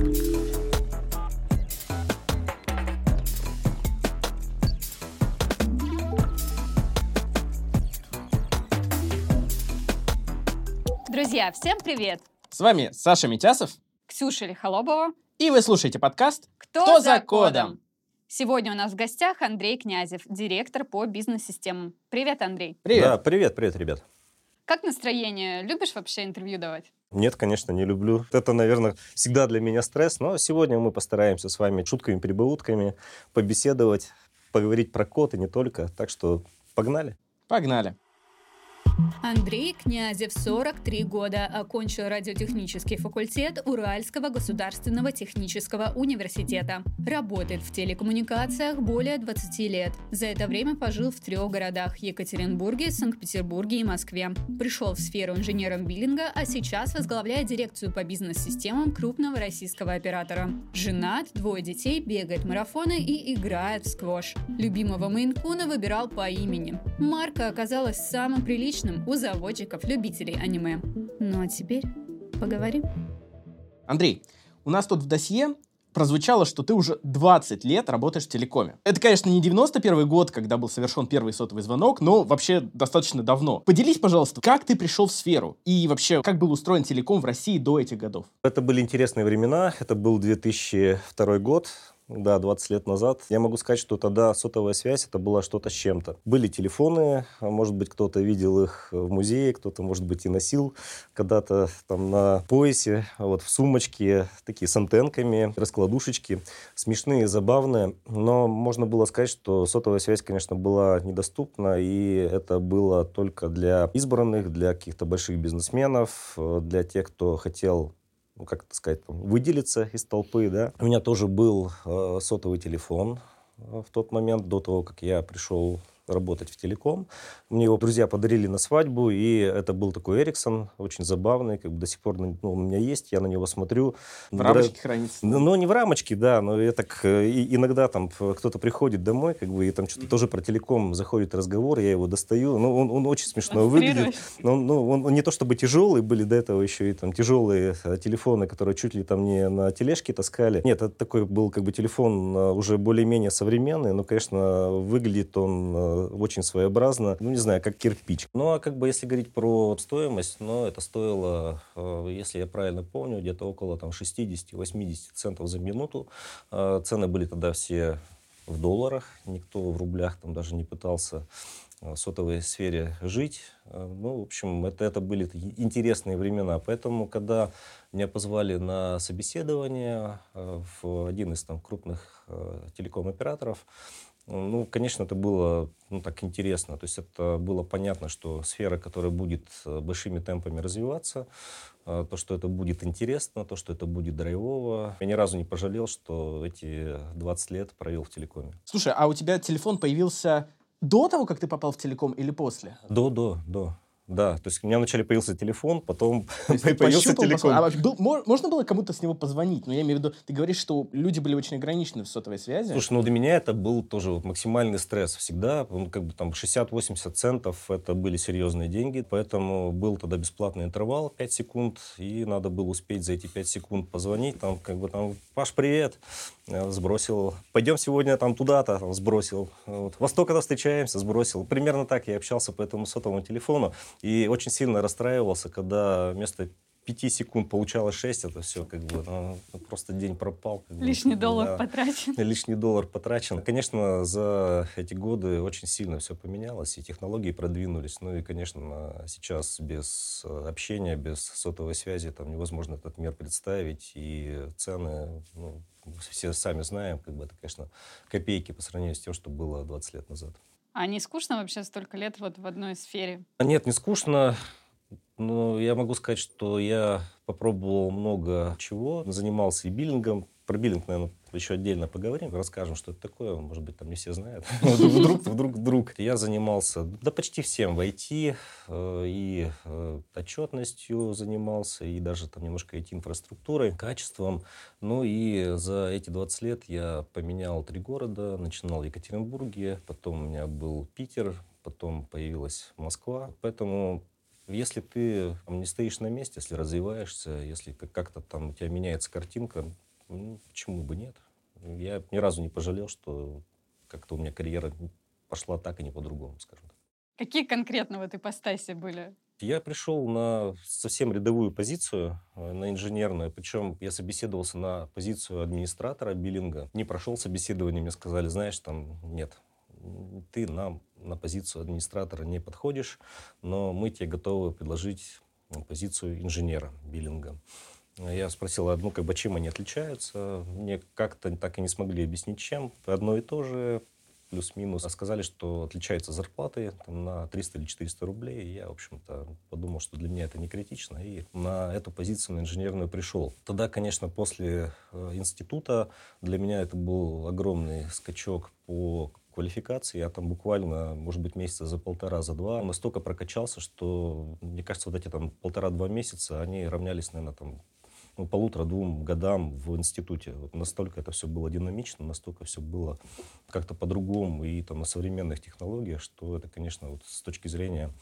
Друзья, всем привет! С вами Саша Митясов, Ксюша Лихолобова. и вы слушаете подкаст Кто, за кодом?» Сегодня у нас в гостях Андрей Князев, директор по бизнес-системам. Привет, Андрей. Привет. Да, привет, привет, ребят. Как настроение? Любишь вообще интервью давать? Нет, конечно, не люблю. Это, наверное, всегда для меня стресс, но сегодня мы постараемся с вами шутками-прибаутками побеседовать, поговорить про код и не только. Так что погнали. Погнали. Андрей Князев, 43 года, окончил радиотехнический факультет Уральского государственного технического университета. Работает в телекоммуникациях более 20 лет. За это время пожил в трех городах – Екатеринбурге, Санкт-Петербурге и Москве. Пришел в сферу инженером биллинга, а сейчас возглавляет дирекцию по бизнес-системам крупного российского оператора. Женат, двое детей, бегает марафоны и играет в сквош. Любимого Мейнкуна выбирал по имени. Марка оказалась самым приличным у заводчиков-любителей аниме. Ну а теперь поговорим. Андрей, у нас тут в досье прозвучало, что ты уже 20 лет работаешь в телекоме. Это, конечно, не 91 год, когда был совершен первый сотовый звонок, но вообще достаточно давно. Поделись, пожалуйста, как ты пришел в сферу и вообще, как был устроен телеком в России до этих годов? Это были интересные времена. Это был 2002 год. Да, 20 лет назад. Я могу сказать, что тогда сотовая связь это было что-то с чем-то. Были телефоны, а может быть, кто-то видел их в музее, кто-то, может быть, и носил когда-то там на поясе, вот в сумочке, такие с антенками, раскладушечки. Смешные, забавные. Но можно было сказать, что сотовая связь, конечно, была недоступна, и это было только для избранных, для каких-то больших бизнесменов, э, для тех, кто хотел ну, как это сказать, выделиться из толпы, да. У меня тоже был э, сотовый телефон э, в тот момент, до того, как я пришел работать в телеком. Мне его друзья подарили на свадьбу, и это был такой Эриксон, очень забавный, как бы до сих пор ну, у меня есть, я на него смотрю. В рамочке хранится. Ну, ну, не в рамочке, да, но я так э, и, иногда там кто-то приходит домой, как бы, и там что-то тоже про телеком заходит разговор, я его достаю. Ну, он, он очень смешно выглядит. Но, ну, он, он не то чтобы тяжелый, были до этого еще и там тяжелые э, телефоны, которые чуть ли там не на тележке таскали. Нет, это такой был как бы телефон э, уже более-менее современный, но, конечно, выглядит он очень своеобразно, ну, не знаю, как кирпич. Ну, а как бы если говорить про стоимость, ну, это стоило, э, если я правильно помню, где-то около там 60-80 центов за минуту. Э, цены были тогда все в долларах, никто в рублях там даже не пытался в сотовой сфере жить. Э, ну, в общем, это, это были интересные времена. Поэтому, когда меня позвали на собеседование в один из там крупных телеком-операторов, ну, конечно, это было ну, так интересно. То есть это было понятно, что сфера, которая будет э, большими темпами развиваться, э, то, что это будет интересно, то, что это будет драйвово. Я ни разу не пожалел, что эти 20 лет провел в телекоме. Слушай, а у тебя телефон появился до того, как ты попал в телеком или после? До, до, до. Да, то есть у меня вначале появился телефон, потом появился телефон. А вообще был- мо- можно было кому-то с него позвонить? Ну, я имею в виду, ты говоришь, что люди были очень ограничены в сотовой связи. Слушай, ну для меня это был тоже вот максимальный стресс всегда. Ну, как бы там 60-80 центов это были серьезные деньги. Поэтому был тогда бесплатный интервал 5 секунд. И надо было успеть за эти 5 секунд позвонить. Там как бы там, Паш, привет. Я Сбросил. Пойдем сегодня там туда-то. Там, Сбросил. Вот. Во столько-то встречаемся. Сбросил. Примерно так я общался по этому сотовому телефону. И очень сильно расстраивался, когда вместо 5 секунд получалось 6, это все как бы ну, просто день пропал. как бы. Лишний доллар Да. потрачен. Лишний доллар потрачен. Конечно, за эти годы очень сильно все поменялось, и технологии продвинулись. Ну и, конечно, сейчас без э, общения, без сотовой связи там невозможно этот мир представить. И цены, ну, все сами знаем, как бы это, конечно, копейки по сравнению с тем, что было 20 лет назад. А не скучно вообще столько лет вот в одной сфере? А Нет, не скучно. Но я могу сказать, что я попробовал много чего. Занимался и биллингом. Про биллинг, наверное, еще отдельно поговорим, расскажем, что это такое. Может быть, там не все знают. Вдруг, вдруг, вдруг. Я занимался, да почти всем в IT, э, и э, отчетностью занимался, и даже там немножко IT-инфраструктурой, качеством. Ну и за эти 20 лет я поменял три города. Начинал в Екатеринбурге, потом у меня был Питер, потом появилась Москва. Поэтому если ты там, не стоишь на месте, если развиваешься, если как- как-то там у тебя меняется картинка, Ну, почему бы нет? Я ни разу не пожалел, что как-то у меня карьера пошла так, и не по-другому, скажем так. Какие конкретно в этой ипостаси были? Я пришел на совсем рядовую позицию, э, на инженерную. Причем я собеседовался на позицию администратора биллинга. Не прошел собеседование, мне сказали, знаешь, там нет, ты нам на позицию администратора не подходишь, но мы тебе готовы предложить позицию инженера биллинга. Я спросил, ну, как бы, чем они отличаются. Мне как-то так и не смогли объяснить, чем. Одно и то же, плюс-минус. А сказали, что отличаются зарплаты там, на 300 или 400 рублей. Я, в общем-то, подумал, что для меня это не критично. И на эту позицию, на инженерную, пришел. Тогда, конечно, после э, института для меня это был огромный скачок по квалификации. Я там буквально, может быть, месяца за полтора, за два настолько прокачался, что, мне кажется, вот эти там полтора-два месяца, они равнялись, наверное, там ну, полутора-двум годам в институте. Вот настолько это все было динамично, настолько все было как-то по-другому и там на современных технологиях, что это, конечно, вот с точки зрения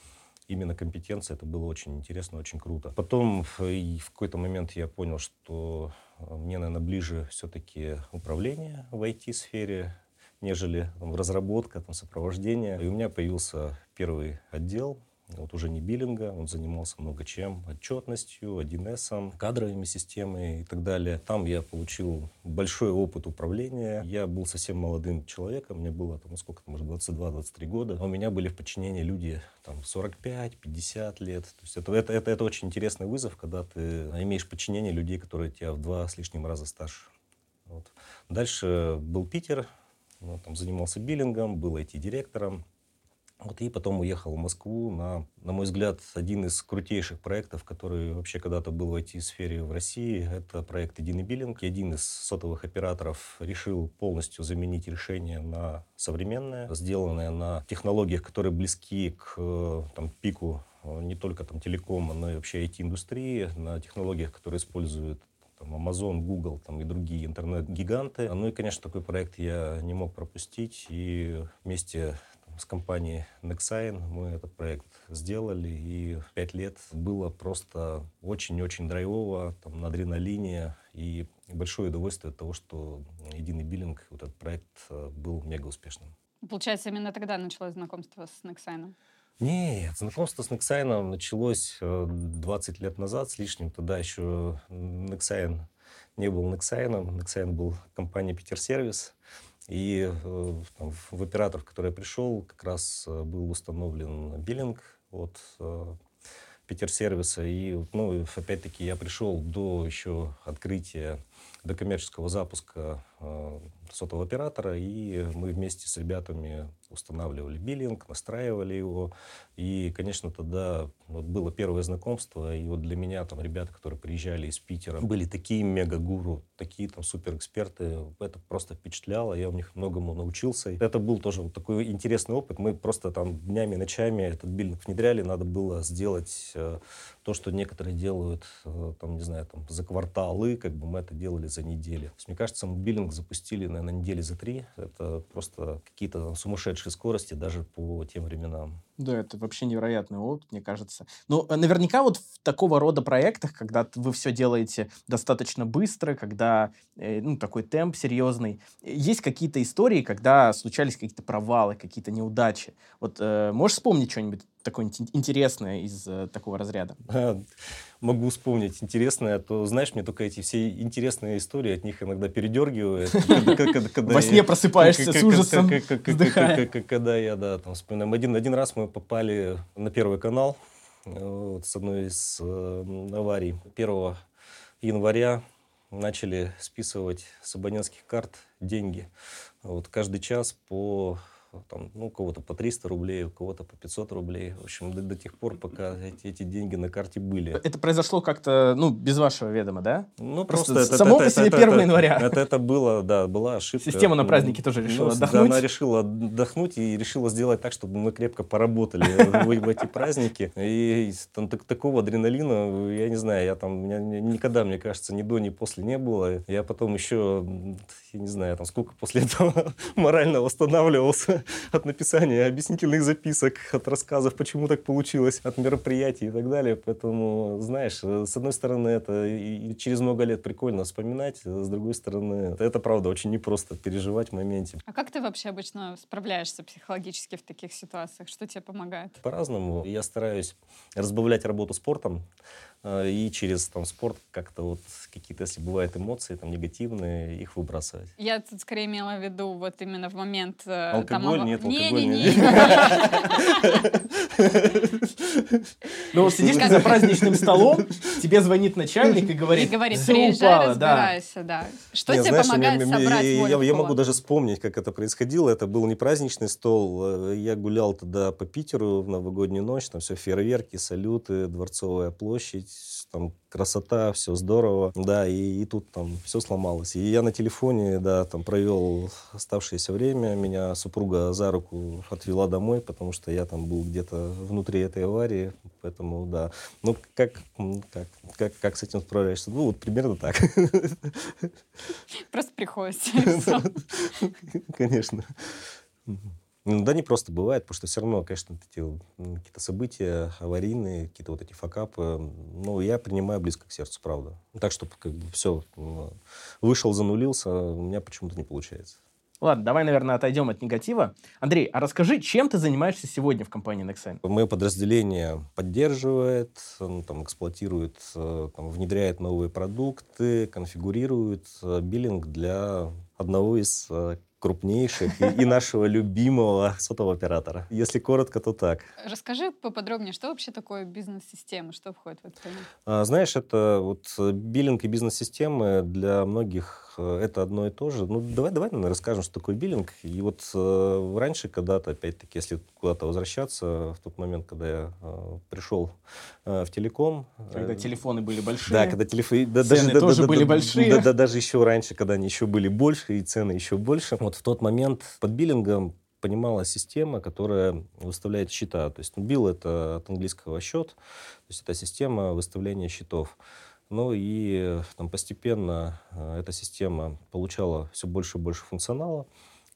именно компетенции это было очень интересно, очень круто. Потом в какой-то момент я понял, что э, мне, наверное, ближе все-таки управление в IT-сфере, нежели там, разработка, там, сопровождение. И у меня появился первый отдел вот уже не биллинга, он занимался много чем, отчетностью, 1С, кадровыми системами и так далее. Там я получил большой опыт управления. Я был совсем молодым человеком, мне было там, ну, сколько, может, 22-23 года. А у меня были в подчинении люди там 45-50 лет. То есть это, это, это, это очень интересный вызов, когда ты имеешь подчинение людей, которые тебя в два с лишним раза старше. Вот. Дальше был Питер, ну, там занимался биллингом, был IT-директором. Вот и потом уехал в Москву на, на мой взгляд, один из крутейших проектов, который вообще когда-то был в IT-сфере в России. Это проект «Единый биллинг». Один из сотовых операторов решил полностью заменить решение на современное, сделанное на технологиях, которые близки к там, пику э, не только там, телекома, но и вообще IT-индустрии, на технологиях, которые используют там, Amazon, Google там, и другие интернет-гиганты. Ну и, конечно, такой проект я не мог пропустить. И вместе с компанией Nexign мы этот проект сделали, и пять лет было просто очень-очень драйвово, там, на адреналине, и большое удовольствие от того, что единый биллинг, вот этот проект э, был мега успешным. Получается, именно тогда началось знакомство с Nexign? Нет, знакомство с Nexign началось 20 э, лет назад с лишним. Тогда еще Nexign не был Nexign, Nexign был компания Питер Сервис. И э, там, в оператор, в который я пришел, как раз э, был установлен биллинг от Питер-сервиса. И, ну, опять-таки, я пришел до еще открытия, до коммерческого запуска сотового оператора, и мы вместе с ребятами устанавливали биллинг, настраивали его. И, конечно, тогда вот было первое знакомство, и вот для меня там ребята, которые приезжали из Питера, были такие мега-гуру, такие там суперэксперты. Это просто впечатляло, я у них многому научился. Это был тоже вот такой интересный опыт. Мы просто там днями, ночами этот биллинг внедряли, надо было сделать э, то, что некоторые делают, э, там, не знаю, там, за кварталы, как бы мы это делали за неделю. То есть, мне кажется, мы биллинг запустили, наверное, недели за три. Это просто какие-то сумасшедшие скорости даже по тем временам. Да, это вообще невероятный опыт, мне кажется. Ну, э, наверняка вот в такого рода проектах, когда вы все делаете достаточно быстро, когда, э, ну, такой темп серьезный, есть какие-то истории, когда случались какие-то провалы, какие-то неудачи. Вот э, можешь вспомнить что-нибудь такое интересное из э, такого разряда? Могу вспомнить интересное, а то, знаешь, мне только эти все интересные истории, от них иногда передергивает. Во сне просыпаешься с ужасом, Когда я, да, там вспоминаем. Один раз мы попали на Первый канал с одной из э, аварий. 1 января начали списывать с абонентских карт деньги. Вот каждый час по там, ну, у кого-то по 300 рублей, у кого-то по 500 рублей. В общем, до, до тех пор, пока эти, эти деньги на карте были. Это произошло как-то, ну, без вашего ведома, да? Ну, просто, просто это, само это, по себе это, 1 это, января. Это, это было, да, была ошибка. Система на праздники тоже решила ну, отдохнуть. Да, она решила отдохнуть и решила сделать так, чтобы мы крепко поработали в эти праздники. И там такого адреналина, я не знаю, я там, никогда, мне кажется, ни до, ни после не было. Я потом еще, я не знаю, там сколько после этого морально восстанавливался от написания объяснительных записок, от рассказов, почему так получилось, от мероприятий и так далее. Поэтому, знаешь, с одной стороны, это и через много лет прикольно вспоминать, с другой стороны, это правда очень непросто переживать в моменте. А как ты вообще обычно справляешься психологически в таких ситуациях? Что тебе помогает? По-разному. Я стараюсь разбавлять работу спортом, Э, и через там, спорт как-то вот какие-то, если бывают эмоции там, негативные, их выбрасывать. Я тут скорее имела в виду вот именно в момент... Э, алкоголь? Там, нет, не, алкоголь не, нет. Ну, вот сидишь за праздничным столом, тебе звонит начальник и говорит, и говорит, приезжай, разбирайся, да. Что тебе помогает собрать волю Я могу даже вспомнить, как это происходило. Это был не праздничный стол. Э, я гулял тогда по Питеру в новогоднюю ночь, там все фейерверки, салюты, Дворцовая площадь, там красота, все здорово, да, и, и тут там все сломалось. И я на телефоне, да, там провел оставшееся время, меня супруга за руку отвела домой, потому что я там был где-то внутри этой аварии, поэтому, да. Ну, как, как, как, как с этим справляешься? Ну, вот примерно так. Просто приходится. Конечно. Ну, да, не просто бывает, потому что все равно, конечно, эти какие-то события аварийные, какие-то вот эти факапы, ну, я принимаю близко к сердцу, правда. Так, чтобы как бы все, вышел, занулился, у меня почему-то не получается. Ладно, давай, наверное, отойдем от негатива. Андрей, а расскажи, чем ты занимаешься сегодня в компании Nexen? Мое подразделение поддерживает, ну, там, эксплуатирует, э, там, внедряет новые продукты, конфигурирует э, биллинг для одного из э, крупнейших и, и нашего любимого сотового оператора. Если коротко, то так. Расскажи поподробнее, что вообще такое бизнес-система, что входит в это? А, знаешь, это вот биллинг и бизнес-системы для многих Э, это одно и то же. Ну, давай, давай наверное, расскажем, что такое биллинг. И вот э, раньше когда-то, опять-таки, если куда-то возвращаться, в тот момент, когда я э, пришел э, в телеком... Когда э, телефоны были большие. Да, когда телефоны... Да, цены даже, тоже да, были да, большие. Да, да, даже еще раньше, когда они еще были больше, и цены еще больше. Вот в тот момент под биллингом понималась система, которая выставляет счета. То есть ну, билл — это от английского счет, то есть это система выставления счетов. Ну и там, постепенно э, эта система получала все больше и больше функционала.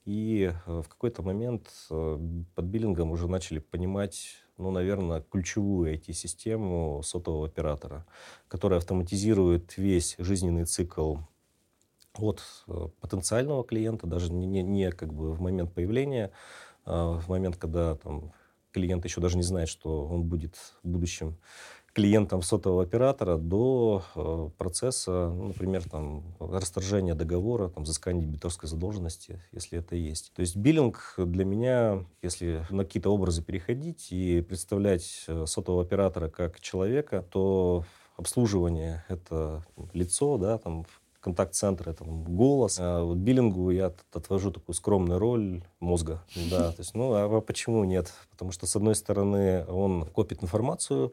И э, в какой-то момент э, под биллингом уже начали понимать, ну, наверное, ключевую IT-систему сотового оператора, которая автоматизирует весь жизненный цикл от потенциального клиента, даже не, не, не как бы в момент появления, а в момент, когда там, клиент еще даже не знает, что он будет в будущем клиентам сотового оператора до э, процесса, ну, например, там, расторжения договора, там, взыскания дебиторской задолженности, если это есть. То есть биллинг для меня, если на какие-то образы переходить и представлять э, сотового оператора как человека, то обслуживание — это лицо, да, там, контакт-центр, это голос. А вот биллингу я отвожу такую скромную роль мозга. Да, то есть, ну, а почему нет? Потому что, с одной стороны, он копит информацию,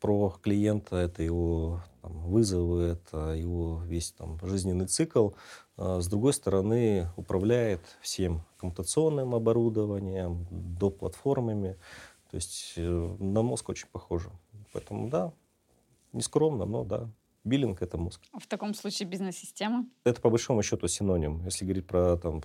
про клиента, это его там, вызовы, это его весь там, жизненный цикл. А, с другой стороны, управляет всем коммутационным оборудованием, до платформами. То есть э, на мозг очень похоже. Поэтому да, не скромно, но да, Биллинг — это мозг. В таком случае бизнес-система? Это, по большому счету, синоним. Если говорить про там,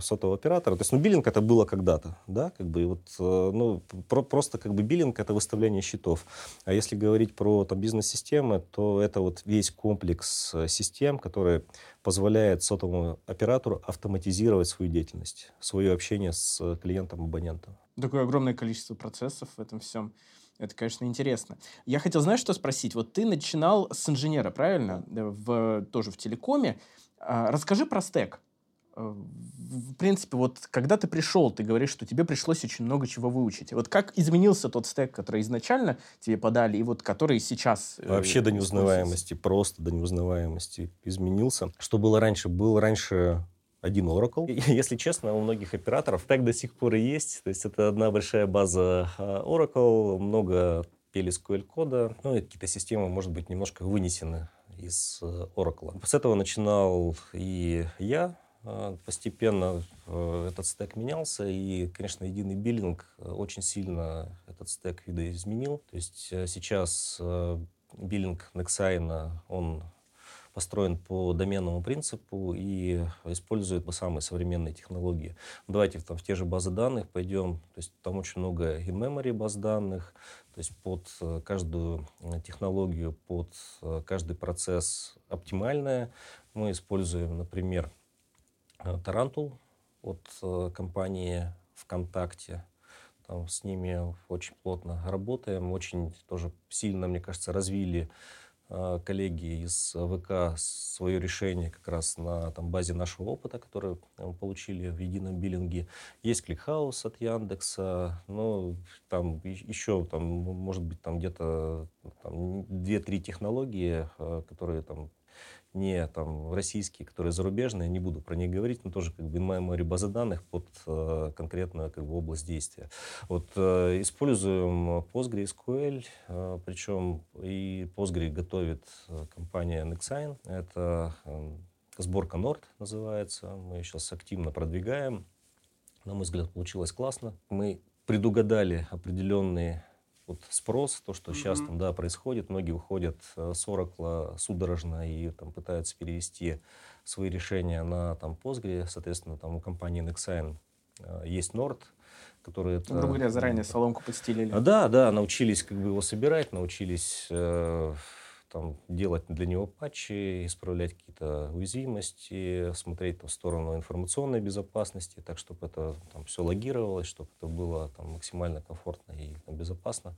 сотового оператора, то есть, ну, биллинг это было когда-то, да, как бы, вот, э, ну, про, просто как бы биллинг — это выставление счетов. А если говорить про там, бизнес-системы, то это вот весь комплекс э, систем, который позволяет сотовому оператору автоматизировать свою деятельность, свое общение с клиентом-абонентом. Такое огромное количество процессов в этом всем. Это, конечно, интересно. Я хотел, знаешь, что спросить? Вот ты начинал с инженера, правильно? В, тоже в телекоме. А, расскажи про стек. Э, в принципе, вот когда ты пришел, ты говоришь, что тебе пришлось очень много чего выучить. Вот как изменился тот стек, который изначально тебе подали, и вот который сейчас... Э, Вообще до неузнаваемости, просто до неузнаваемости изменился. Что было раньше? Был раньше один Oracle. Если честно, у многих операторов так до сих пор и есть. То есть это одна большая база а, Oracle, много PLSQL-кода, ну и какие-то системы, может быть, немножко вынесены из э, Oracle. С этого начинал и я. А, постепенно э, этот стек менялся, и, конечно, единый биллинг э, очень сильно этот стек видоизменил. То есть сейчас биллинг Nexign, он построен по доменному принципу и использует самые современные технологии. Давайте там, в те же базы данных пойдем. То есть там очень много in-memory баз данных, то есть под э, каждую э, технологию, под э, каждый процесс оптимальная. Мы используем, например, Tarantul от компании ВКонтакте. Там с ними очень плотно работаем, очень тоже сильно, мне кажется, развили коллеги из ВК свое решение как раз на там, базе нашего опыта, который мы получили в едином биллинге. Есть ClickHouse от Яндекса, но там еще, там, может быть, там где-то там, 2-3 технологии, а, которые там не там российские, которые зарубежные, не буду про них говорить, но тоже как бы in-memory базы данных под э, конкретную как бы область действия. Вот э, используем PostgreSQL, э, причем и Postgre готовит э, компания Nexign. Это э, сборка Nord называется. Мы ее сейчас активно продвигаем. На мой взгляд, получилось классно. Мы предугадали определенные вот спрос, то, что mm-hmm. сейчас там, да, происходит, многие уходят э, с Oracle судорожно и там пытаются перевести свои решения на там Postgre, соответственно, там у компании Nexign э, есть Nord, которые... Ну, грубо говоря, заранее соломку подстелили. Да, да, научились как бы его собирать, научились э, там, делать для него патчи, исправлять какие-то уязвимости, смотреть там, в сторону информационной безопасности, так, чтобы это там, все логировалось, чтобы это было там, максимально комфортно и там, безопасно.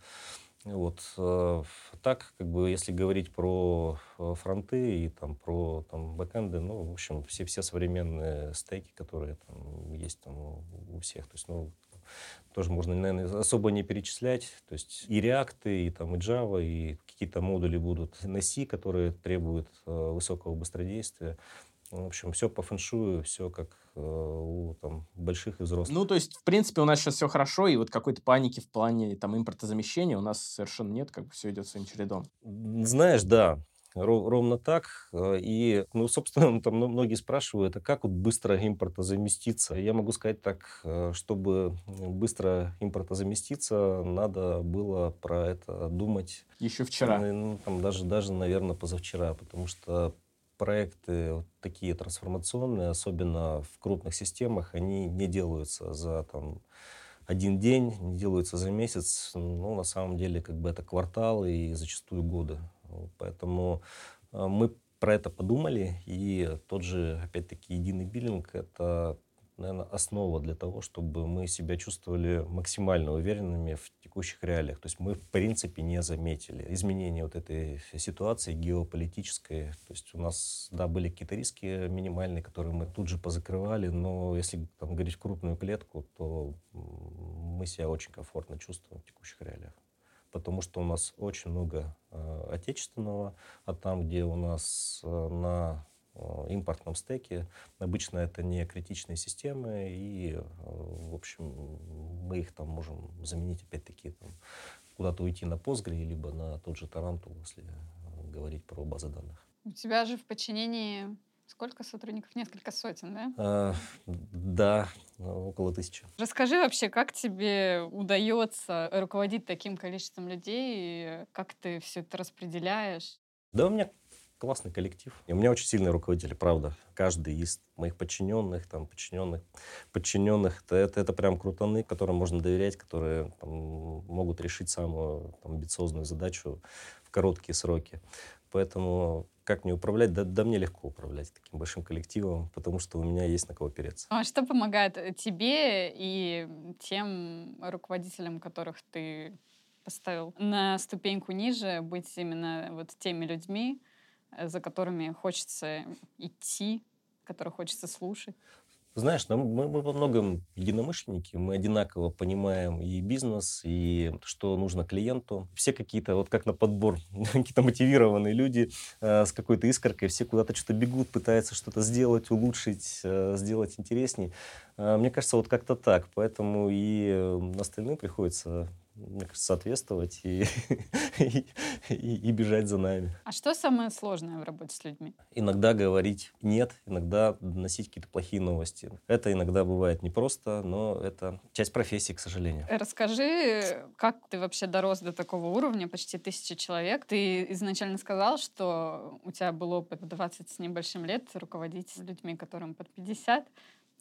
Вот. Э, так, как бы, если говорить про э, фронты и там, про там, бэкэнды, ну, в общем, все, все современные стеки, которые там, есть там, у всех. То есть, ну, тоже можно, наверное, особо не перечислять. То есть и React, и, там, и Java, и какие-то модули будут на C, которые требуют э, высокого быстродействия. В общем, все по фэншую, все как э, у там, больших и взрослых. Ну, то есть, в принципе, у нас сейчас все хорошо, и вот какой-то паники в плане там импортозамещения у нас совершенно нет, как бы все идет своим чередом. Знаешь, да, ровно так. Э, и, ну, собственно, там многие спрашивают, а как вот быстро импортозаместиться? Я могу сказать так, э, чтобы быстро импортозаместиться, надо было про это думать. Еще вчера. Ну, там, даже, даже, наверное, позавчера, потому что проекты вот такие трансформационные, особенно в крупных системах, они не делаются за там, один день, не делаются за месяц. Ну, на самом деле, как бы это кварталы и зачастую годы. Поэтому а, мы про это подумали, и тот же, опять-таки, единый биллинг — это, наверное, основа для того, чтобы мы себя чувствовали максимально уверенными в текущих реалиях. То есть мы, в принципе, не заметили изменения вот этой ситуации геополитической. То есть у нас, да, были какие-то риски минимальные, которые мы тут же позакрывали, но если там, говорить крупную клетку, то мы себя очень комфортно чувствуем в текущих реалиях потому что у нас очень много э, отечественного, а там, где у нас э, на э, импортном стеке, обычно это не критичные системы, и, в общем, мы их там можем заменить, опять-таки, там, куда-то уйти на Postgre, либо на тот же Tarantool, если говорить про базы данных. У тебя же в подчинении Сколько сотрудников? Несколько сотен, да? А, да, около тысячи. Расскажи вообще, как тебе удается руководить таким количеством людей? Как ты все это распределяешь? Да, у меня классный коллектив. И у меня очень сильные руководители, правда. Каждый из моих подчиненных, там, подчиненных, подчиненных, это, это, это прям крутаны, которым можно доверять, которые там, могут решить самую там, амбициозную задачу в короткие сроки. Поэтому как мне управлять? Да, да мне легко управлять таким большим коллективом, потому что у меня есть на кого опереться. А что помогает тебе и тем руководителям, которых ты поставил на ступеньку ниже, быть именно вот теми людьми, э, за которыми хочется идти, которых хочется слушать? Знаешь, мы, мы во многом единомышленники, мы одинаково понимаем и бизнес, и что нужно клиенту. Все какие-то, вот как на подбор, какие-то мотивированные люди э, с какой-то искоркой, все куда-то что-то бегут, пытаются что-то сделать, улучшить, э, сделать интересней. Э, мне кажется, вот как-то так. Поэтому и э, остальным приходится мне кажется, соответствовать и, и, и, и бежать за нами. А что самое сложное в работе с людьми? Иногда говорить «нет», иногда доносить какие-то плохие новости. Это иногда бывает непросто, но это часть профессии, к сожалению. Расскажи, как ты вообще дорос до такого уровня, почти тысячи человек? Ты изначально сказал, что у тебя был опыт 20 с небольшим лет руководить людьми, которым под 50.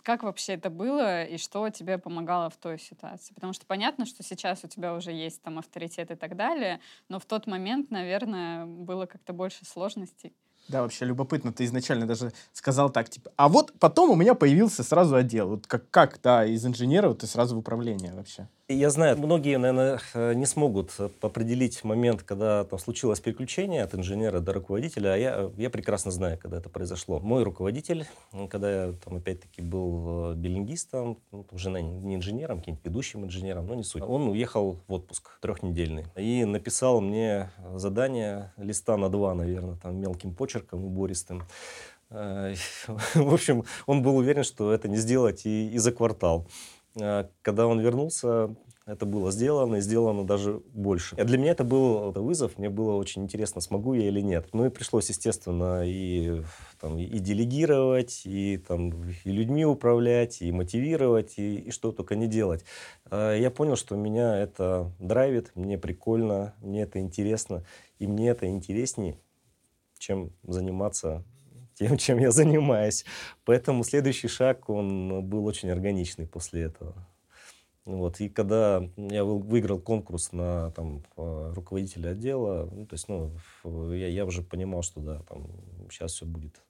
Как вообще это было и что тебе помогало в той ситуации? Потому что понятно, что сейчас у тебя уже есть там авторитет и так далее, но в тот момент, наверное, было как-то больше сложностей. Да, вообще любопытно, ты изначально даже сказал так, типа, а вот потом у меня появился сразу отдел. Вот как, как да, из инженера ты сразу в управление вообще. Я знаю, многие, наверное, э, не смогут определить момент, когда там случилось переключение от инженера до руководителя, а я, я прекрасно знаю, когда это произошло. Мой руководитель, когда я там опять-таки был э, билингистом, ну, уже не инженером, каким-нибудь ведущим инженером, но не суть. Он уехал в отпуск трехнедельный и написал мне задание листа на два, наверное, там мелким почерком, убористым. Э, в общем, он был уверен, что это не сделать и, и за квартал. А, когда он вернулся, это было сделано, и сделано даже больше. Для меня это был вызов, мне было очень интересно, смогу я или нет. Ну и пришлось, естественно, и, там, и делегировать, и, там, и людьми управлять, и мотивировать, и, и что только не делать. А, я понял, что меня это драйвит, мне прикольно, мне это интересно, и мне это интереснее, чем заниматься тем, чем я занимаюсь. Поэтому следующий шаг, он был очень органичный после этого. Вот. И когда я выиграл конкурс на там, руководителя отдела, ну, то есть, ну, я, я уже понимал, что да, там, сейчас все будет,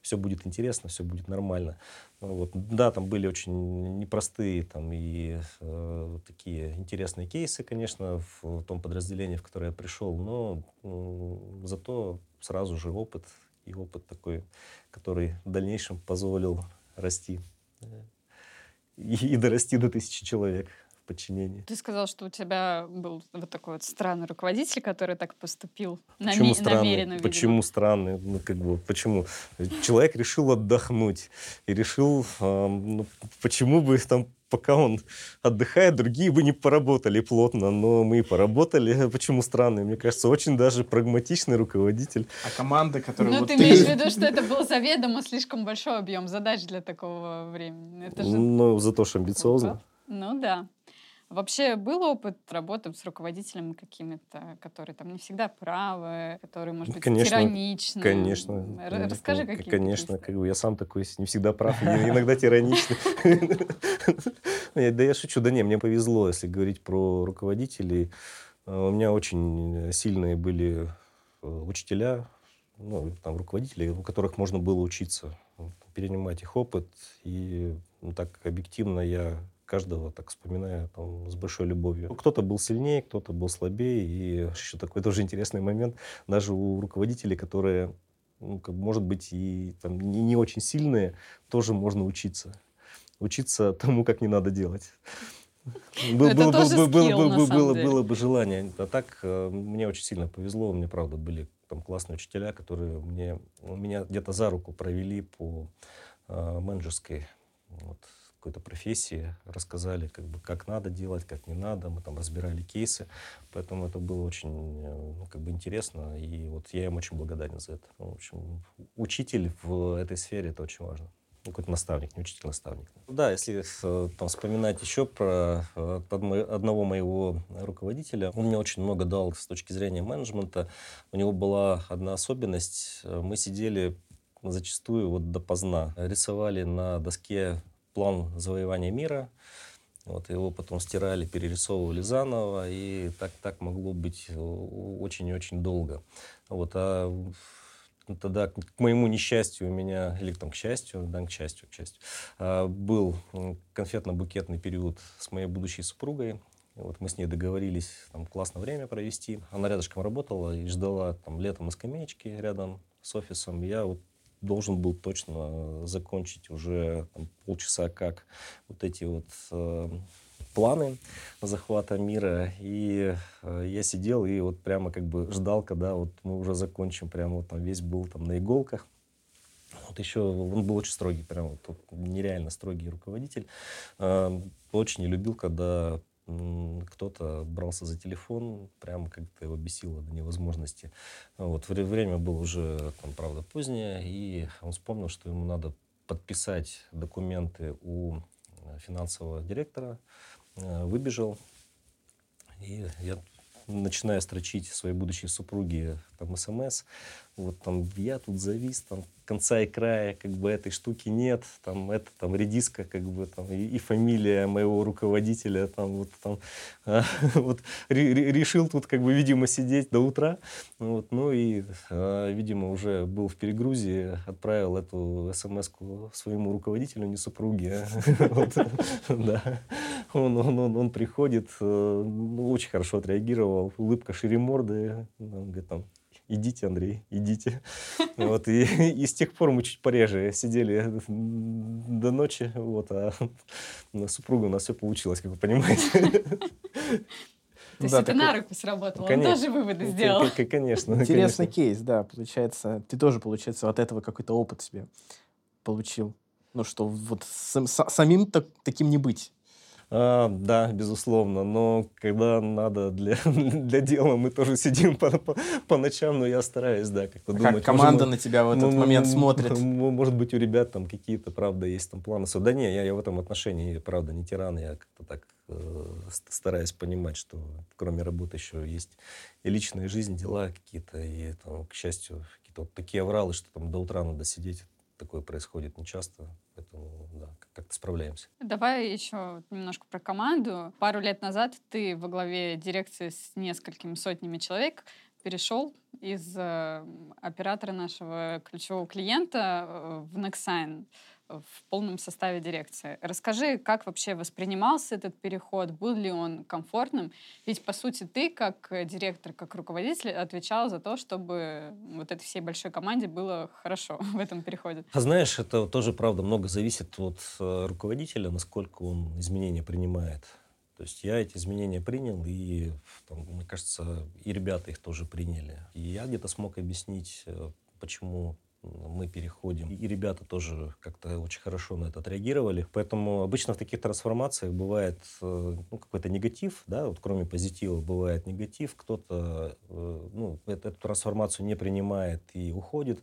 все будет интересно, все будет нормально. Вот. Да, там были очень непростые там, и э, такие интересные кейсы, конечно, в, в том подразделении, в которое я пришел, но э, зато сразу же опыт и опыт такой, который в дальнейшем позволил расти и, и дорасти до тысячи человек подчинении. Ты сказал, что у тебя был вот такой вот странный руководитель, который так поступил почему наме- странный? намеренно. Видимо. Почему странный? Ну, как бы, почему? Человек решил отдохнуть и решил, э, ну, почему бы там пока он отдыхает, другие бы не поработали плотно, но мы поработали. Почему странный? Мне кажется, очень даже прагматичный руководитель. А команда, которая... Ну, вот ты, ты имеешь в виду, что это был заведомо слишком большой объем задач для такого времени? Это же... Ну, зато что амбициозно. Ну, да. Вообще был опыт работы с руководителями какими-то, которые там не всегда правы, которые, может быть, конечно, тираничны? Конечно. Расскажи, какие Конечно, как бы я сам такой не всегда прав, иногда тираничный. Да я шучу, да не, мне повезло, если говорить про руководителей. Э, у меня очень сильные были э, учителя, ну, там, руководители, у которых можно было учиться, перенимать их опыт. И ну, так объективно я каждого так вспоминаю там, с большой любовью. Кто-то был сильнее, кто-то был слабее. И еще такой тоже интересный момент. Даже у руководителей, которые, ну, как, может быть, и там, не, не очень сильные, тоже можно учиться. Учиться тому, как не надо делать. Было, было, было, было, было, было бы желание. А так э, мне очень сильно повезло. У меня, правда, были там классные учителя, которые мне, меня где-то за руку провели по э, менеджерской вот, какой-то профессии, рассказали, как бы, как надо делать, как не надо. Мы там разбирали кейсы, поэтому это было очень ну, как бы интересно, и вот я им очень благодарен за это. Ну, в общем, учитель в этой сфере это очень важно какой-то наставник, не учитель, наставник. Да, если э, там, вспоминать еще про э, одного моего руководителя, он мне очень много дал с точки зрения менеджмента. У него была одна особенность. Мы сидели зачастую вот допоздна. Рисовали на доске план завоевания мира. Вот его потом стирали, перерисовывали заново, и так, так могло быть очень и очень долго. Вот, а тогда, к моему несчастью, у меня, или там, к счастью, да, к счастью, к счастью, а, был конфетно-букетный период с моей будущей супругой. Вот мы с ней договорились там классное время провести. Она рядышком работала и ждала там летом на скамеечке рядом с офисом. Я вот должен был точно закончить уже там, полчаса как вот эти вот э, планы захвата мира. И э, я сидел и вот прямо как бы ждал, когда вот мы уже закончим. Прямо вот там весь был там на иголках. Вот еще он был очень строгий, прям вот нереально строгий руководитель. Э, очень не любил, когда кто-то брался за телефон, прямо как-то его бесило до невозможности. Вот, время было уже, там, правда, позднее, и он вспомнил, что ему надо подписать документы у э, финансового директора, э, выбежал, и я начиная строчить своей будущей супруге там смс, вот там я тут завис, там конца и края как бы этой штуки нет, там это там редиска как бы там и, и фамилия моего руководителя там вот там а, вот решил тут как бы видимо сидеть до утра, вот ну и а, видимо уже был в перегрузе, отправил эту смс своему руководителю не супруге, да, он он он он приходит, э, ну, очень хорошо отреагировал, улыбка шире морды, говорит там идите, Андрей, идите. Вот, и, и с тех пор мы чуть пореже сидели до ночи, вот, а на супругу у нас все получилось, как вы понимаете. То есть да, это такой... на руку сработало, конечно, он тоже выводы сделал. Конечно. Интересный конечно. кейс, да, получается. Ты тоже, получается, от этого какой-то опыт себе получил. Ну, что вот сам, самим так, таким не быть. А, да, безусловно, но когда надо для, для дела, мы тоже сидим по, по, по ночам, но я стараюсь, да, как-то а думать. Как команда может, на тебя в этот ну, момент смотрит? Может быть, у ребят там какие-то, правда, есть там планы. Да не, я, я в этом отношении, правда, не тиран, я как-то так э, стараюсь понимать, что кроме работы еще есть и личная жизнь, дела какие-то, и там, к счастью, какие-то вот такие авралы, что там до утра надо сидеть, такое происходит нечасто, поэтому, да, как-то справляемся. Давай еще немножко про команду. Пару лет назад ты во главе дирекции с несколькими сотнями человек перешел из э, оператора нашего ключевого клиента э, в Nexign в полном составе дирекции. Расскажи, как вообще воспринимался этот переход, был ли он комфортным? Ведь, по сути, ты, как директор, как руководитель, отвечал за то, чтобы вот этой всей большой команде было хорошо в этом переходе. А знаешь, это тоже, правда, много зависит от э, руководителя, насколько он изменения принимает. То есть я эти изменения принял, и, там, мне кажется, и ребята их тоже приняли. И я где-то смог объяснить, э, почему мы переходим. И ребята тоже как-то очень хорошо на это отреагировали. Поэтому обычно в таких трансформациях бывает э, ну, какой-то негатив, да, вот кроме позитива бывает негатив, кто-то э, ну, эту трансформацию не принимает и уходит.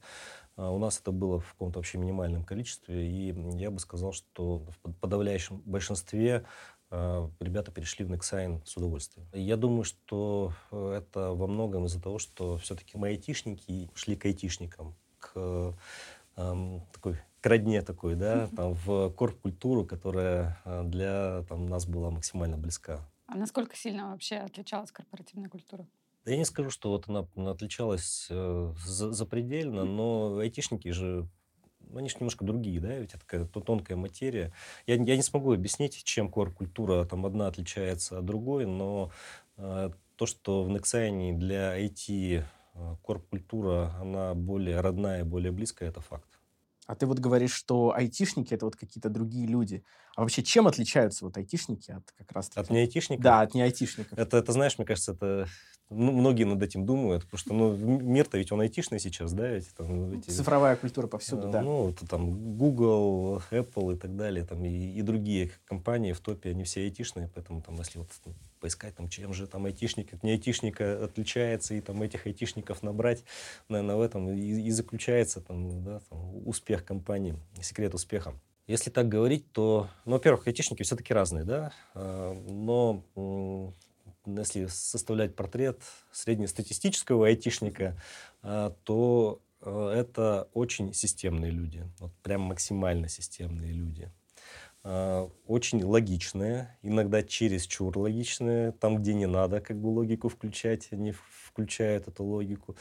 А у нас это было в каком-то вообще минимальном количестве, и я бы сказал, что в подавляющем большинстве э, ребята перешли в Nexign с удовольствием. Я думаю, что это во многом из-за того, что все-таки мы айтишники шли к айтишникам к эм, такой к родне такой, да, там, в корп-культуру, которая э, для там, нас была максимально близка. А насколько сильно вообще отличалась корпоративная культура? Да я не скажу, что вот она, отличалась э, за, запредельно, но айтишники же ну, они же немножко другие, да, ведь это такая тонкая материя. Я, я не смогу объяснить, чем корп-культура там одна отличается от другой, но э, то, что в Nexign для IT Э, корп-культура, она более родная, более близкая, это факт. А ты вот говоришь, что айтишники это вот какие-то другие люди. А вообще чем отличаются вот айтишники от как раз От не айтишников? Да, от не айтишников. Это, это, знаешь, мне кажется, это ну, многие над этим думают, потому что ну, мир-то ведь он айтишный сейчас, да? Ведь, там, эти, Цифровая культура повсюду, э, да. Ну, это, там Google, Apple и так далее, там, и, и другие компании в топе, они все айтишные, поэтому там, если вот ну, поискать, там, чем же там айтишник от не айтишника отличается, и там этих айтишников набрать, наверное, в этом и, и заключается там, да, там, успех компании, секрет успеха. Если так говорить, то, ну, во-первых, айтишники все-таки разные, да, а, но если составлять портрет среднестатистического айтишника, а, то а, это очень системные люди, вот прям максимально системные люди. Очень логичные, иногда чересчур логичные, там, где не надо как бы логику включать, они включают эту логику.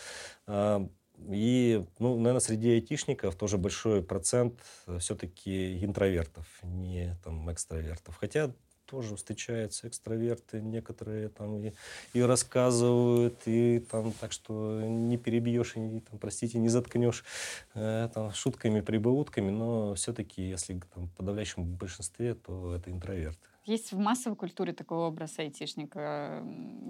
И, ну, наверное, среди айтишников тоже большой процент э, все-таки интровертов, не там экстравертов. Хотя тоже встречаются экстраверты, некоторые там и, и рассказывают, и там так что не перебьешь, и там, простите, не заткнешь э, там, шутками, прибаутками, но все-таки, если там в подавляющем большинстве, то это интроверты. Есть в массовой культуре такой образ айтишника.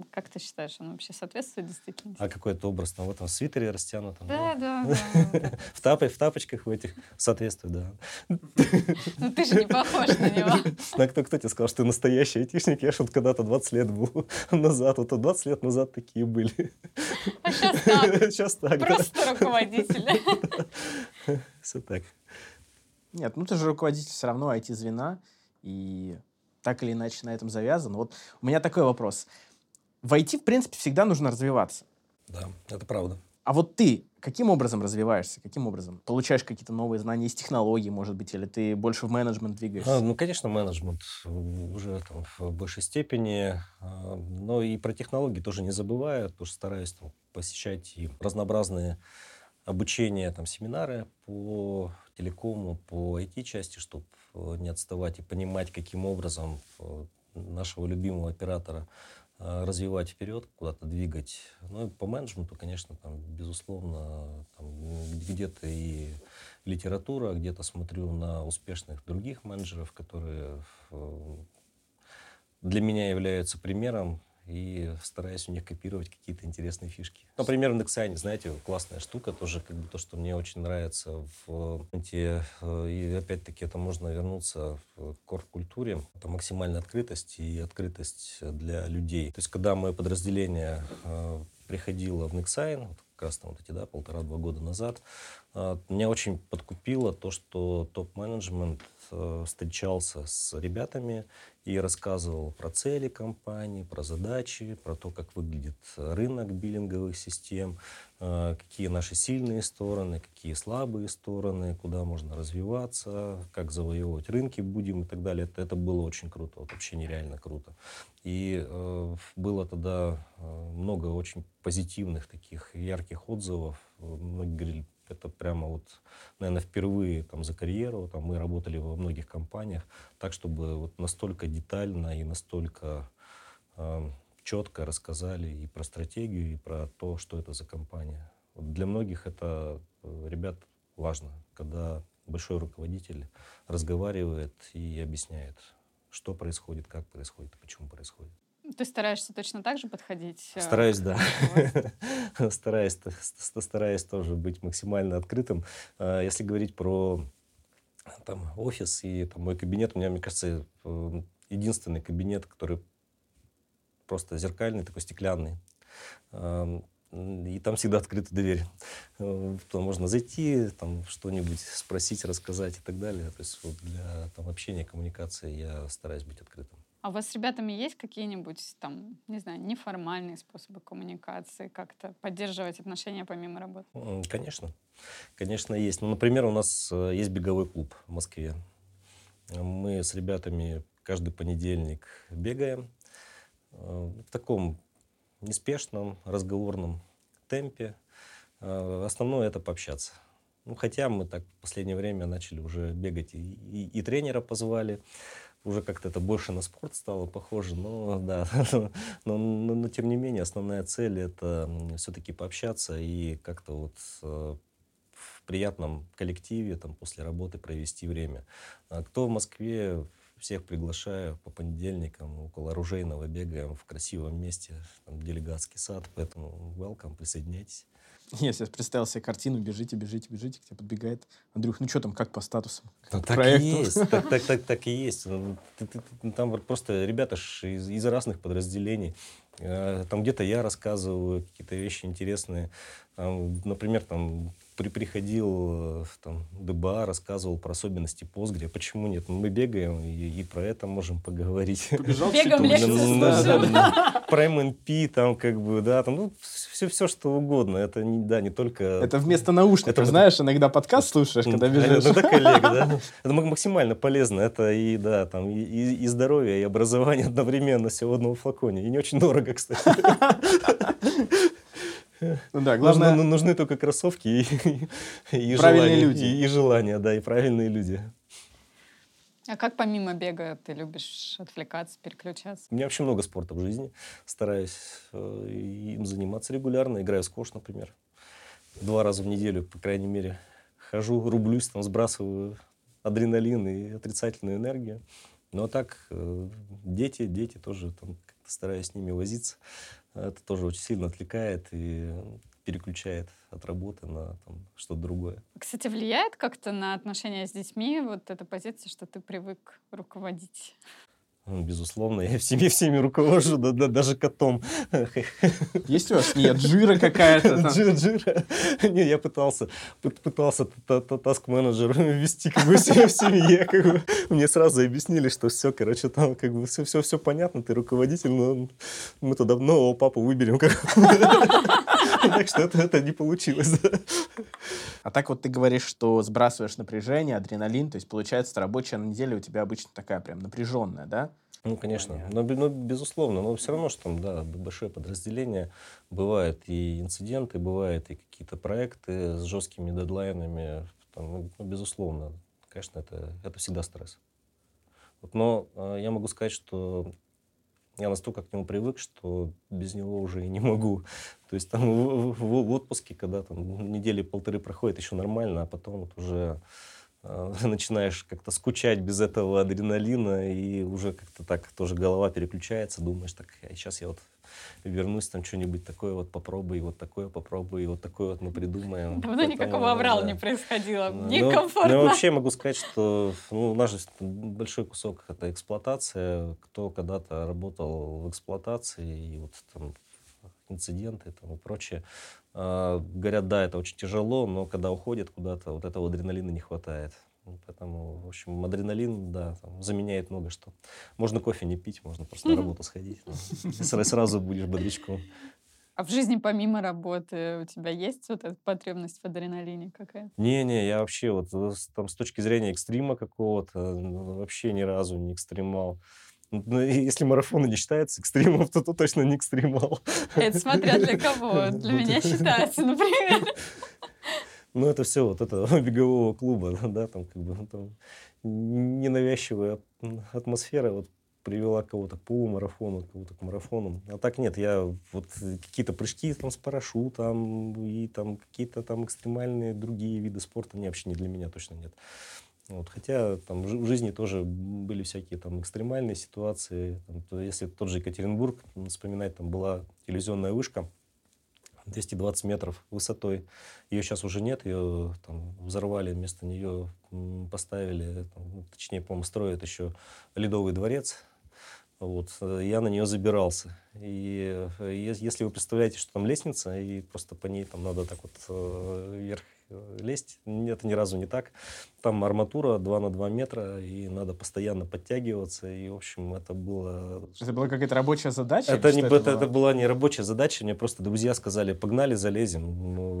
Как ты считаешь, он вообще соответствует действительности? А какой это образ? Там в этом свитере растянутом? Да, да, да. В, тапе, в тапочках в этих соответствует, да. Ну ты же не похож на него. Ну, кто, кто тебе сказал, что ты настоящий айтишник? Я же вот когда-то 20 лет был назад. Вот 20 лет назад такие были. А сейчас так. Сейчас так, Просто руководитель. Все так. Нет, ну ты же руководитель все равно IT-звена, и так или иначе на этом завязан. Вот у меня такой вопрос. В IT, в принципе, всегда нужно развиваться. Да, это правда. А вот ты каким образом развиваешься? Каким образом? Получаешь какие-то новые знания из технологий, может быть, или ты больше в менеджмент двигаешься? А, ну, конечно, менеджмент уже там, в большей степени. А, но и про технологии тоже не забываю, что стараюсь там, посещать и разнообразные обучения, там, семинары по телекому, по IT-части, чтобы не отставать и понимать, каким образом э, нашего любимого оператора э, развивать вперед, куда-то двигать. Ну и по менеджменту, конечно, там, безусловно, там, где-то и литература, где-то смотрю на успешных других менеджеров, которые для меня являются примером и стараюсь у них копировать какие-то интересные фишки. Например, в знаете, классная штука, тоже как бы то, что мне очень нравится в э, и опять-таки это можно вернуться в корп-культуре, это максимальная открытость и открытость для людей. То есть, когда мое подразделение э, приходило в Nexine, вот как раз там вот эти, да, полтора-два года назад, э, меня очень подкупило то, что топ-менеджмент встречался с ребятами, и рассказывал про цели компании, про задачи, про то, как выглядит рынок биллинговых систем, э, какие наши сильные стороны, какие слабые стороны, куда можно развиваться, как завоевывать рынки будем и так далее. Это, это было очень круто, вот вообще нереально круто. И э, было тогда э, много очень позитивных таких ярких отзывов. Многие говорили, это прямо вот, наверное, впервые там за карьеру. Там мы работали во многих компаниях так, чтобы вот настолько детально и настолько э, четко рассказали и про стратегию, и про то, что это за компания. Вот для многих это, э, ребят, важно, когда большой руководитель разговаривает и объясняет, что происходит, как происходит, почему происходит. Ты стараешься точно так же подходить? Э, стараюсь, да. стараюсь, стараюсь тоже быть максимально открытым. А, если говорить про там, офис и там, мой кабинет, у меня, мне кажется, э, единственный кабинет, который просто зеркальный, такой стеклянный. И там всегда открыта дверь. Э, туда можно зайти, там что-нибудь спросить, рассказать и так далее. То есть вот для там, общения, коммуникации я стараюсь быть открытым. А у вас с ребятами есть какие-нибудь там, не знаю, неформальные способы коммуникации, как-то поддерживать отношения помимо работы? Конечно, конечно есть. Ну, например, у нас э, есть беговой клуб в Москве. Мы с ребятами каждый понедельник бегаем э, в таком неспешном, разговорном темпе. Э, основное это пообщаться. Ну, хотя мы так в последнее время начали уже бегать и, и, и тренера позвали уже как-то это больше на спорт стало похоже, но да, но, но, но тем не менее основная цель это все-таки пообщаться и как-то вот э, в приятном коллективе там после работы провести время. А кто в Москве, всех приглашаю по понедельникам около оружейного бегаем в красивом месте, там делегатский сад, поэтому welcome, присоединяйтесь. Я сейчас представил себе картину, бежите, бежите, бежите, к тебе подбегает. Андрюх, ну что там, как по статусам? Ну, так и есть, так, так, так, так и есть. Ну, там просто ребята из, из разных подразделений. Э, там где-то я рассказываю какие-то вещи интересные. Например, там при, приходил э, там, ДБА, рассказывал про особенности Postgre. Почему нет? Мы бегаем и, и про это можем поговорить. Побежал Бегом лекцию да, там как бы, да, там, ну, все, все что угодно. Это не, да, не только... Это вместо наушников, это, знаешь, иногда подкаст слушаешь, когда бежишь. Это коллег, да. Это максимально полезно. Это и, да, там, и, и здоровье, и образование одновременно все в одном флаконе. И не очень дорого, кстати. Ну да, главное... Нужны, нужны только кроссовки и, и правильные желания, люди. И, и желания, да, и правильные люди. А как помимо бега ты любишь отвлекаться, переключаться? У меня вообще много спорта в жизни. Стараюсь э, им заниматься регулярно. Играю в скош, например. Два раза в неделю, по крайней мере. Хожу, рублюсь, там, сбрасываю адреналин и отрицательную энергию. Ну, а так, э, дети, дети тоже, там, стараюсь с ними возиться. Это тоже очень сильно отвлекает и переключает от работы на там, что-то другое. Кстати, влияет как-то на отношения с детьми вот эта позиция, что ты привык руководить? Ну, безусловно, я всеми всеми руковожу, да, да, даже котом. Есть у вас нет жира какая-то? Джира, джира. Не, я пытался, пытался таск-менеджер вести как бы в семье. Как бы. Мне сразу объяснили, что все, короче, там как бы все, все, все понятно, ты руководитель, но мы туда нового папу выберем. Как так что это, это не получилось. А так вот ты говоришь, что сбрасываешь напряжение, адреналин, то есть получается рабочая неделя у тебя обычно такая прям напряженная, да? Ну, конечно. Но, но, безусловно. Но все равно, что там, да, большое подразделение. Бывают и инциденты, бывают и какие-то проекты с жесткими дедлайнами. Там, ну, ну безусловно. Конечно, это, это всегда стресс. Вот, но э, я могу сказать, что я настолько к нему привык, что без него уже и не могу. То есть там в, в, в отпуске, когда там недели полторы проходит, еще нормально, а потом вот уже начинаешь как-то скучать без этого адреналина, и уже как-то так тоже голова переключается, думаешь, так, сейчас я вот вернусь, там что-нибудь такое вот попробую, и вот такое попробую, и вот такое вот мы придумаем. Давно Поэтому, никакого аврала да. не происходило, ну, некомфортно. Ну, вообще могу сказать, что ну, у нас же большой кусок это эксплуатация. Кто когда-то работал в эксплуатации, и вот там инциденты там, и прочее. А, говорят, да, это очень тяжело, но когда уходят куда-то, вот этого адреналина не хватает. Ну, поэтому, в общем, адреналин, да, там, заменяет много что. Можно кофе не пить, можно просто на работу сходить. Сразу будешь бодрячком. А в жизни помимо работы у тебя есть вот эта потребность в адреналине какая-то? Не-не, я вообще вот там с точки зрения экстрима какого-то вообще ни разу не экстремал. Ну, если марафоны не считаются экстримом, то, то точно не экстремал. Это смотря для кого. Для меня считается, например. Ну, это все вот это бегового клуба, да, там как бы там ненавязчивая атмосфера вот привела кого-то к полумарафону, кого-то к марафону. А так нет, я вот какие-то прыжки там с парашютом и там какие-то там экстремальные другие виды спорта, они вообще не для меня точно нет. Вот, хотя там в жизни тоже были всякие там экстремальные ситуации. Там, то, если тот же Екатеринбург вспоминать, там была телевизионная вышка 220 метров высотой. Ее сейчас уже нет, ее там взорвали, вместо нее поставили, там, ну, точнее, по-моему, строят еще Ледовый дворец. Вот, я на нее забирался. И э, если вы представляете, что там лестница, и просто по ней там надо так вот э, вверх Э, лезть. Это ни разу не так. Там арматура 2 на 2 метра, и надо постоянно подтягиваться. И, в общем, это было... Это была какая-то рабочая задача? Это, не, это, это, это была не рабочая задача. Мне просто друзья сказали, погнали, залезем ну,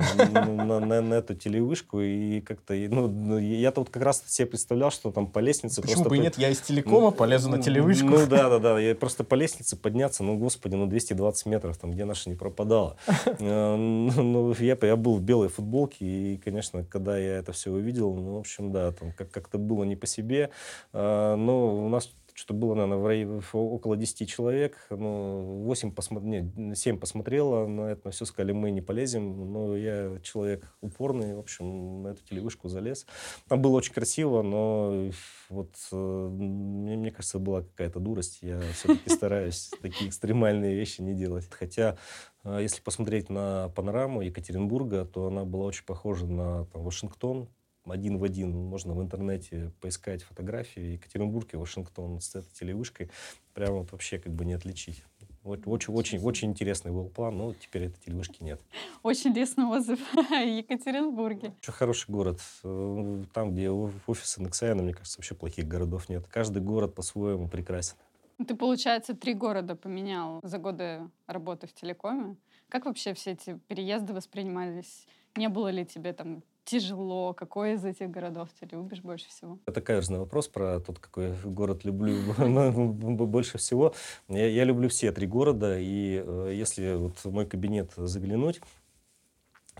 на, эту телевышку. И как-то... Ну, ну, я-то вот как раз себе представлял, что там по лестнице... Почему бы нет? Я из телекома полезу на телевышку. Ну, да, да, да. Я просто по лестнице подняться, ну, господи, ну, 220 метров, там, где наша не пропадала. Э, ну, я был в белой футболке, и конечно, когда я это все увидел, ну, в общем, да, там как- как-то было не по себе. А, но у нас что было, наверное, около 10 человек. Ну, 8 посмотр... Нет, 7 посмотрело на это, все сказали, мы не полезем. Но я человек упорный, в общем, на эту телевышку залез. Там было очень красиво, но вот э, мне, мне кажется, была какая-то дурость. Я все-таки стараюсь такие экстремальные вещи не делать. Хотя а если посмотреть на панораму Екатеринбурга, то она была очень похожа на там, Вашингтон, один в один. Можно в интернете поискать фотографии Екатеринбург и Вашингтон с этой телевышкой. Прямо вот вообще как бы не отличить. Очень, очень, очень интересный был план, но теперь этой телевышки нет. Очень лестный отзыв о Екатеринбурге. Очень хороший город. Э, там, где офисы Нексайна, мне кажется, вообще плохих городов нет. Каждый город по-своему прекрасен. Ну, ты, получается, три города поменял за годы работы в телекоме. Как вообще все эти переезды воспринимались? Не было ли тебе там тяжело? Какой из этих городов ты любишь больше всего? Это каверзный вопрос про тот, какой город люблю больше всего. Я, люблю все три города, и э, если вот в мой кабинет заглянуть,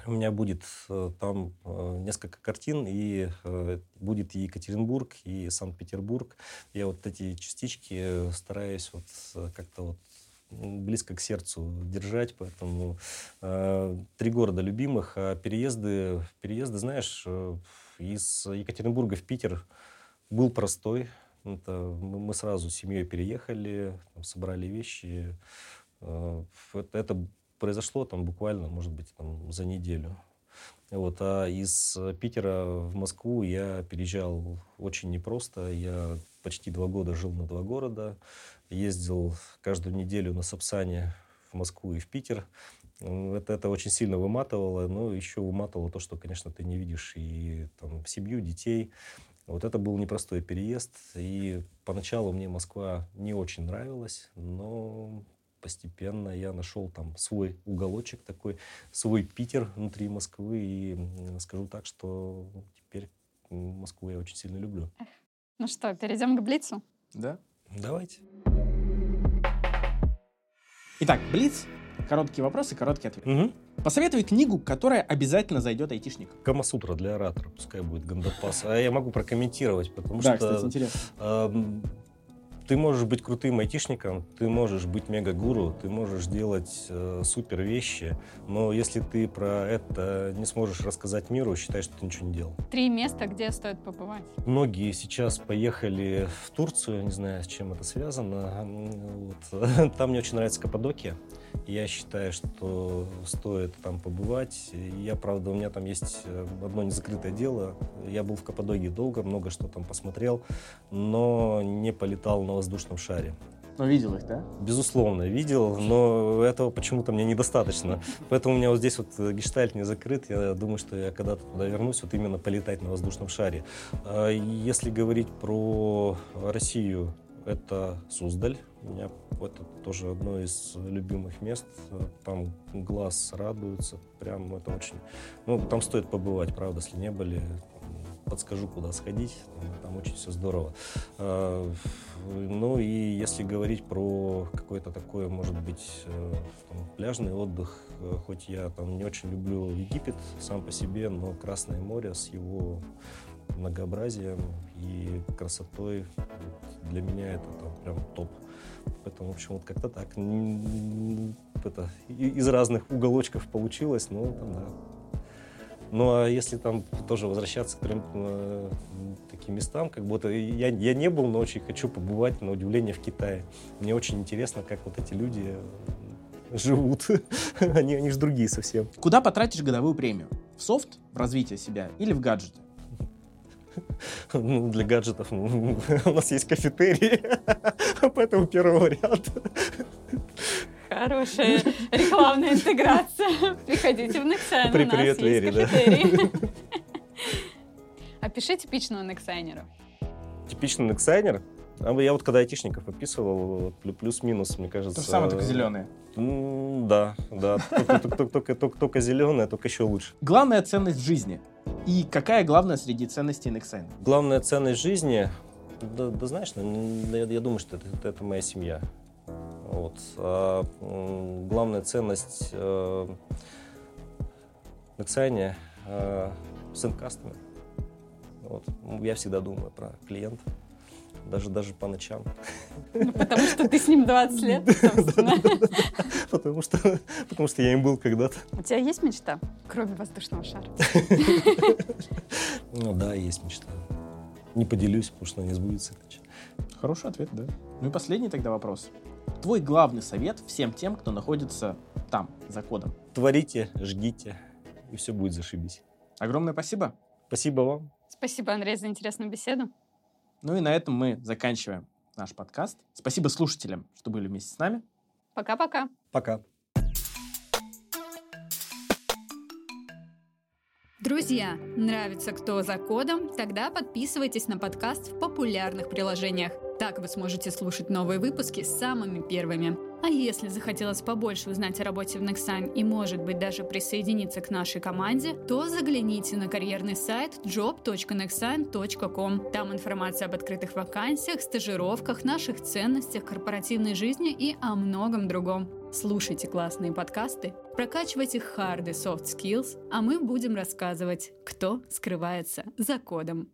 у меня будет э, там э, несколько картин, и э, будет и Екатеринбург, и Санкт-Петербург. Я вот эти частички стараюсь вот как-то вот близко к сердцу держать, поэтому э, три города любимых, а переезды, переезды, знаешь, из Екатеринбурга в Питер был простой, Это мы сразу с семьей переехали, собрали вещи. Э, это произошло там буквально, может быть, там, за неделю. Вот, а из Питера в Москву я переезжал очень непросто. Я почти два года жил на два города. Ездил каждую неделю на Сапсане в Москву и в Питер. Это, это очень сильно выматывало, но еще выматывало то, что, конечно, ты не видишь и там, семью, детей. Вот это был непростой переезд, и поначалу мне Москва не очень нравилась, но постепенно я нашел там свой уголочек такой, свой Питер внутри Москвы, и скажу так, что теперь Москву я очень сильно люблю. Ну что, перейдем к Блицу? Да. Давайте. Итак, Блиц Короткие вопросы, короткий ответ. Угу. Посоветуй книгу, которая обязательно зайдет айтишник. Камасутра для оратора, пускай будет Гандапас. А я могу прокомментировать, потому да, что... кстати, интересно. Э, ты можешь быть крутым айтишником, ты можешь быть мега-гуру, ты можешь делать э, супер вещи, но если ты про это не сможешь рассказать миру, считай, что ты ничего не делал. Три места, где стоит побывать. Многие сейчас поехали в Турцию, не знаю, с чем это связано. Вот. Там мне очень нравится Каппадокия. Я считаю, что стоит там побывать. Я, правда, у меня там есть э, одно незакрытое дело. Я был в Каппадокии долго, много что там посмотрел, но не полетал на воздушном шаре. Но видел их, да? Безусловно, видел, но этого почему-то мне недостаточно. Поэтому у меня вот здесь вот гештальт не закрыт. Я думаю, что я когда-то туда вернусь, вот именно полетать на воздушном шаре. А если говорить про Россию, это Суздаль. У меня это тоже одно из любимых мест. Там глаз радуется. Прям это очень... Ну, там стоит побывать, правда, если не были. Подскажу, куда сходить. Там очень все здорово. А, ну и если говорить про какой-то такой, может быть, э, там, пляжный отдых, э, хоть я там не очень люблю Египет сам по себе, но Красное море с его многообразием и красотой для меня это там прям топ. Поэтому, в общем, вот как-то так. Это из разных уголочков получилось, но там, да. Ну, а если там тоже возвращаться к э, таким местам, как будто я, я не был, но очень хочу побывать, на удивление, в Китае. Мне очень интересно, как вот эти люди живут. они, они же другие совсем. Куда потратишь годовую премию? В софт, в развитие себя или в гаджеты? Ну, для гаджетов ну, у нас есть кафетерий, поэтому первый вариант. Хорошая рекламная интеграция. Приходите в Nexan, При, у нас привет, есть Лере, кафетерий. Да. Опиши типичного Nexайнера. Типичный Nexайнер? А я вот когда айтишников описывал, плюс-минус, мне кажется... То же самое, только зеленые. Да, да. Только зеленые, только еще лучше. Главная ценность жизни – и какая главная среди ценностей Nexen? Главная ценность жизни, да, да знаешь, ну, я, я думаю, что это, это, моя семья. Вот. А, главная ценность э, Nexen э, сын кастомер. Вот. Я всегда думаю про клиента даже, даже по ночам. Ну, потому что ты с ним 20 лет, собственно. Потому что, потому что я им был когда-то. У тебя есть мечта, кроме воздушного шара? Ну да, есть мечта. Не поделюсь, потому что она не сбудется. Хороший ответ, да. Ну и последний тогда вопрос. Твой главный совет всем тем, кто находится там, за кодом? Творите, жгите, и все будет зашибись. Огромное спасибо. Спасибо вам. Спасибо, Андрей, за интересную беседу. Ну и на этом мы заканчиваем наш подкаст. Спасибо слушателям, что были вместе с нами. Пока-пока. Пока. Друзья, нравится кто за кодом? Тогда подписывайтесь на подкаст в популярных приложениях. Так вы сможете слушать новые выпуски самыми первыми. А если захотелось побольше узнать о работе в Nexan и, может быть, даже присоединиться к нашей команде, то загляните на карьерный сайт job.nexan.com. Там информация об открытых вакансиях, стажировках, наших ценностях, корпоративной жизни и о многом другом. Слушайте классные подкасты, прокачивайте hard и soft skills, а мы будем рассказывать, кто скрывается за кодом.